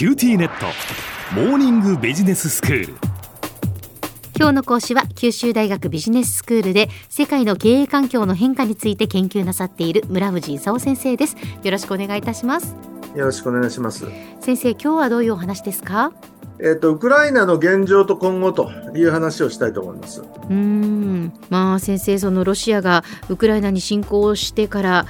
QTnet。モーニングビジネススクール。今日の講師は九州大学ビジネススクールで世界の経営環境の変化について研究なさっている村藤功先生です。よろしくお願いいたします。よろしくお願いします。先生今日はどういうお話ですか？えっ、とウクライナの現状と今後という話をしたいと思います。うん。まあ先生そのロシアがウクライナに侵攻してから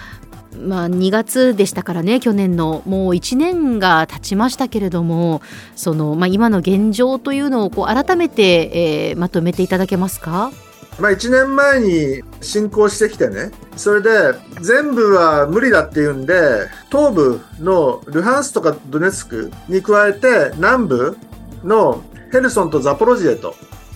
まあ、2月でしたからね、去年のもう1年が経ちましたけれども、そのまあ、今の現状というのをこう改めて、えー、まとめていただけますか？まあ、1年前に侵攻してきてね、それで全部は無理だっていうんで、東部のルハンスとかドネツクに加えて南部のヘルソンとザポロジエと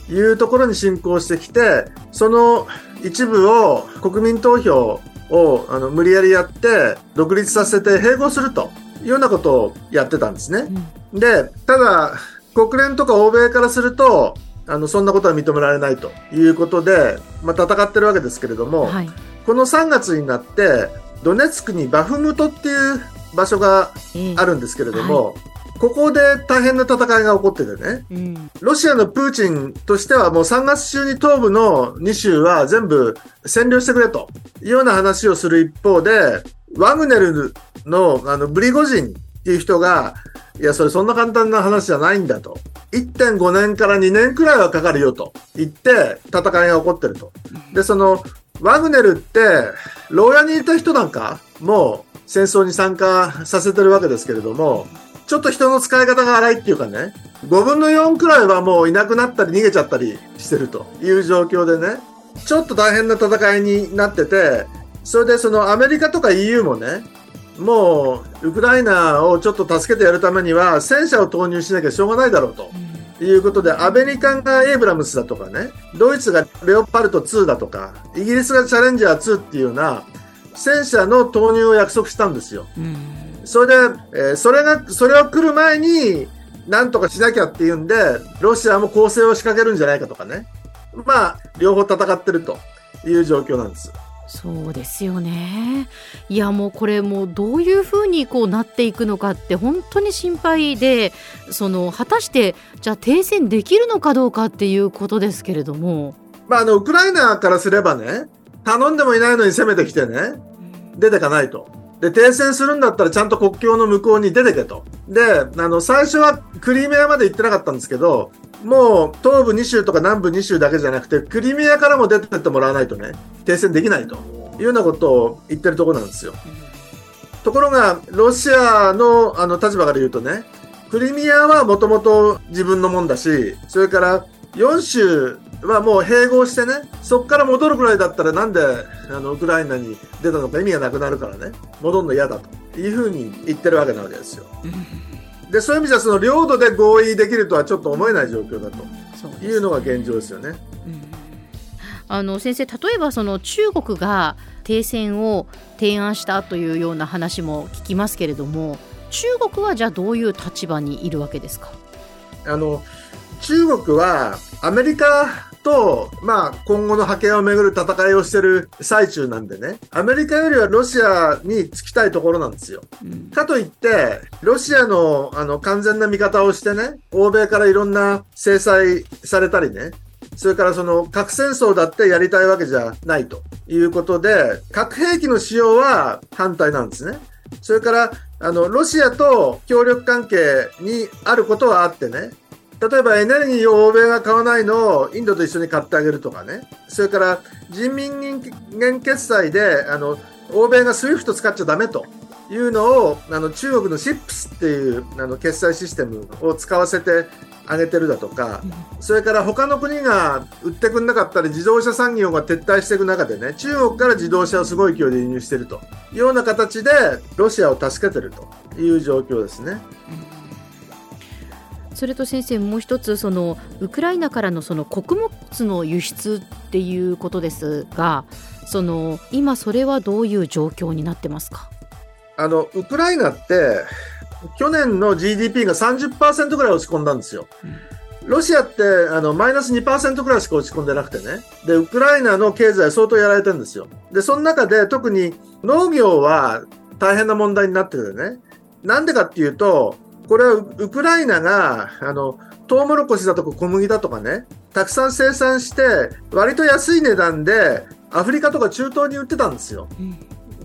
いうところに侵攻してきて、その一部を国民投票をあの無理やりやって独立させて併合するというようなことをやってたんですね。うん、で、ただ国連とか欧米からするとあのそんなことは認められないということで、まあ、戦ってるわけですけれども、はい、この3月になってドネツクにバフムトっていう場所があるんですけれども、はいここで大変な戦いが起こっててね、うん、ロシアのプーチンとしてはもう3月中に東部の2州は全部占領してくれというような話をする一方で、ワグネルのあのブリゴジンっていう人が、いや、それそんな簡単な話じゃないんだと。1.5年から2年くらいはかかるよと言って戦いが起こってると。で、その、ワグネルって、牢屋にいた人なんかも戦争に参加させてるわけですけれども、ちょっと人の使い方が荒いっていうかね、5分の4くらいはもういなくなったり逃げちゃったりしてるという状況でね、ちょっと大変な戦いになってて、それでそのアメリカとか EU もね、もうウクライナをちょっと助けてやるためには戦車を投入しなきゃしょうがないだろうと。いうことで、アメリカがエイブラムスだとかね、ドイツがレオパルト2だとか、イギリスがチャレンジャー2っていうような戦車の投入を約束したんですよ。うんそれで、えー、それが、それを来る前に、なんとかしなきゃっていうんで、ロシアも攻勢を仕掛けるんじゃないかとかね。まあ、両方戦ってるという状況なんです。そうですよね。いやもうこれもうどういうふうにこうなっていくのかって本当に心配でその果たしてじゃあ停戦できるのかどうかっていうことですけれども。まああのウクライナからすればね頼んでもいないのに攻めてきてね出てかないと。で、停戦するんだったらちゃんと国境の向こうに出てけと。で、あの、最初はクリミアまで行ってなかったんですけど、もう東部2州とか南部2州だけじゃなくて、クリミアからも出てってもらわないとね、停戦できないというようなことを言ってるところなんですよ。ところが、ロシアのあの立場から言うとね、クリミアはもともと自分のもんだし、それから4州はもう併合してね、そこから戻るくらいだったらなんであのウクライナに出たのか意味がなくなるからね、戻るの嫌だというふうに言ってるわけなわけですよ。で、そういう意味じゃその領土で合意できるとはちょっと思えない状況だというのが現状ですよね。あの先生例えばその中国が停戦を提案したというような話も聞きますけれども中国はじゃあどういう立場にいるわけですか？あの中国はアメリカと、まあ、今後の覇権をめぐる戦いをしてる最中なんでね、アメリカよりはロシアにつきたいところなんですよ。うん、かといって、ロシアのあの完全な味方をしてね、欧米からいろんな制裁されたりね、それからその核戦争だってやりたいわけじゃないということで、核兵器の使用は反対なんですね。それから、あの、ロシアと協力関係にあることはあってね、例えばエネルギーを欧米が買わないのをインドと一緒に買ってあげるとかね、それから人民元決済であの欧米が SWIFT 使っちゃだめと。いうのをあの中国の SIPS っていうあの決済システムを使わせてあげてるだとか、それから他の国が売ってくれなかったり自動車産業が撤退していく中でね中国から自動車をすごい勢いで輸入していると。いうような形でロシアを助けてるという状況ですね。それと先生もう一つそのウクライナからのその穀物の輸出っていうことですがその今それはどういう状況になってますか？あのウクライナって去年の GDP が30%ぐらい落ち込んだんですよ。ロシアってあのマイナス2%ぐらいしか落ち込んでなくてね。で、ウクライナの経済相当やられてるんですよ。で、その中で特に農業は大変な問題になっててね。なんでかっていうと、これはウクライナが、あの、トウモロコシだとか小麦だとかね、たくさん生産して、割と安い値段で、アフリカとか中東に売ってたんですよ。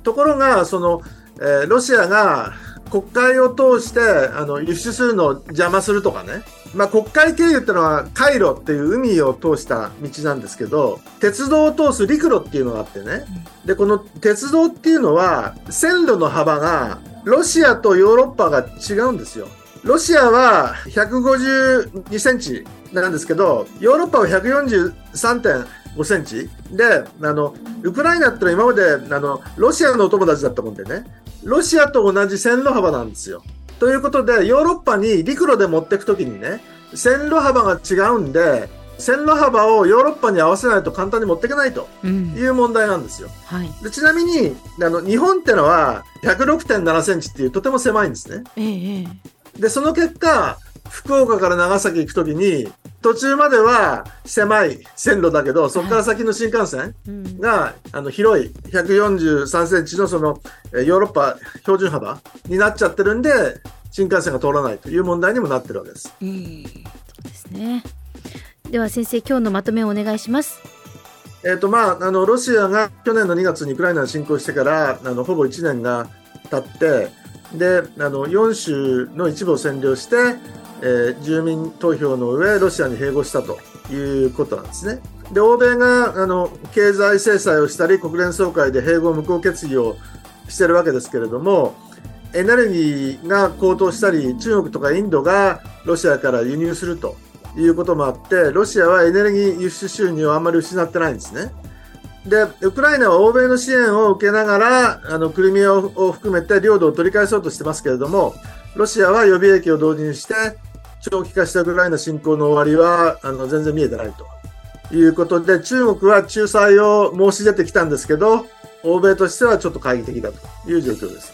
ところが、その、えー、ロシアが国会を通してあの輸出するのを邪魔するとかね、まあ、国会経由っていうのは海路っていう海を通した道なんですけど鉄道を通す陸路っていうのがあってね。でこの鉄道っていうのは線路の幅がロシアとヨーロッパが違うんですよ。ロシアは152センチなんですけど、ヨーロッパは143.5センチで、あの、ウクライナってのは今まで、あの、ロシアのお友達だったもんでね、ロシアと同じ線路幅なんですよ。ということで、ヨーロッパに陸路で持ってくときにね、線路幅が違うんで、線路幅をヨーロッパに合わせないと簡単に持っていけないという問題なんですよ。うんはい、でちなみにあの日本ってのは106.7センチっていうとても狭いんですね。ええ、でその結果福岡から長崎行くときに途中までは狭い線路だけどそこから先の新幹線が、あの広い143センチのそのヨーロッパ標準幅になっちゃってるんで新幹線が通らないという問題にもなってるわけです。うん、そうですねでは先生今日のまとめをお願いします。えーとまあ、あのロシアが去年の2月にウクライナに侵攻してからあのほぼ1年が経ってであの4州の一部を占領して、えー、住民投票の上ロシアに併合したということなんですね。で欧米があの経済制裁をしたり国連総会で併合無効決議をしてるわけですけれどもエネルギーが高騰したり中国とかインドがロシアから輸入するということもあって、ロシアはエネルギー輸出収入をあんまり失ってないんですね。で、ウクライナは欧米の支援を受けながら、あの、クリミアを含めて領土を取り返そうとしてますけれども、ロシアは予備役を同時にして、長期化したウクライナ侵攻の終わりは、あの、全然見えてないということで、中国は仲裁を申し出てきたんですけど、欧米としてはちょっと懐疑的だという状況です。